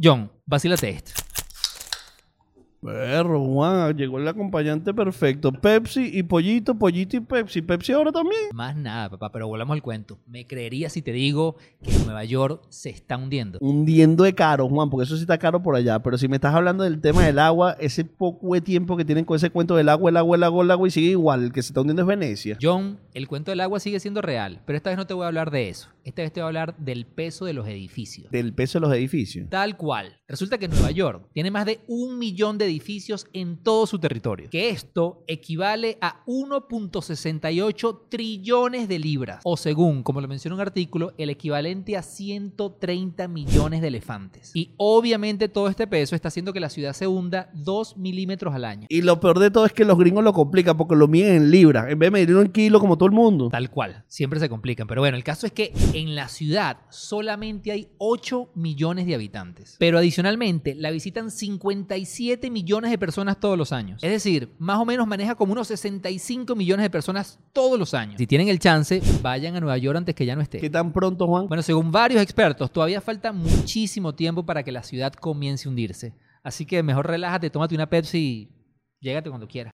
John, vacílate esto. Perro, Juan, llegó el acompañante perfecto. Pepsi y pollito, pollito y Pepsi. Pepsi ahora también. Más nada, papá, pero volvamos al cuento. ¿Me creerías si te digo que Nueva York se está hundiendo? Hundiendo de caro, Juan, porque eso sí está caro por allá. Pero si me estás hablando del tema del agua, ese poco de tiempo que tienen con ese cuento del agua, el agua, el agua, el agua, y sigue igual. El que se está hundiendo es Venecia. John, el cuento del agua sigue siendo real, pero esta vez no te voy a hablar de eso. Esta vez te voy a hablar del peso de los edificios. Del peso de los edificios. Tal cual. Resulta que Nueva York tiene más de un millón de edificios en todo su territorio. Que esto equivale a 1.68 trillones de libras. O según, como lo menciona un artículo, el equivalente a 130 millones de elefantes. Y obviamente todo este peso está haciendo que la ciudad se hunda 2 milímetros al año. Y lo peor de todo es que los gringos lo complican porque lo miden en libras. En vez de medirlo en kilo como todo el mundo. Tal cual, siempre se complican. Pero bueno, el caso es que en la ciudad solamente hay 8 millones de habitantes. Pero adicionalmente la visitan 57 millones de personas todos los años. Es decir, más o menos maneja como unos 65 millones de personas todos los años. Si tienen el chance, vayan a Nueva York antes que ya no esté. ¿Qué tan pronto, Juan? Bueno, según varios expertos, todavía falta muchísimo tiempo para que la ciudad comience a hundirse. Así que mejor relájate, tómate una Pepsi y llégate cuando quieras.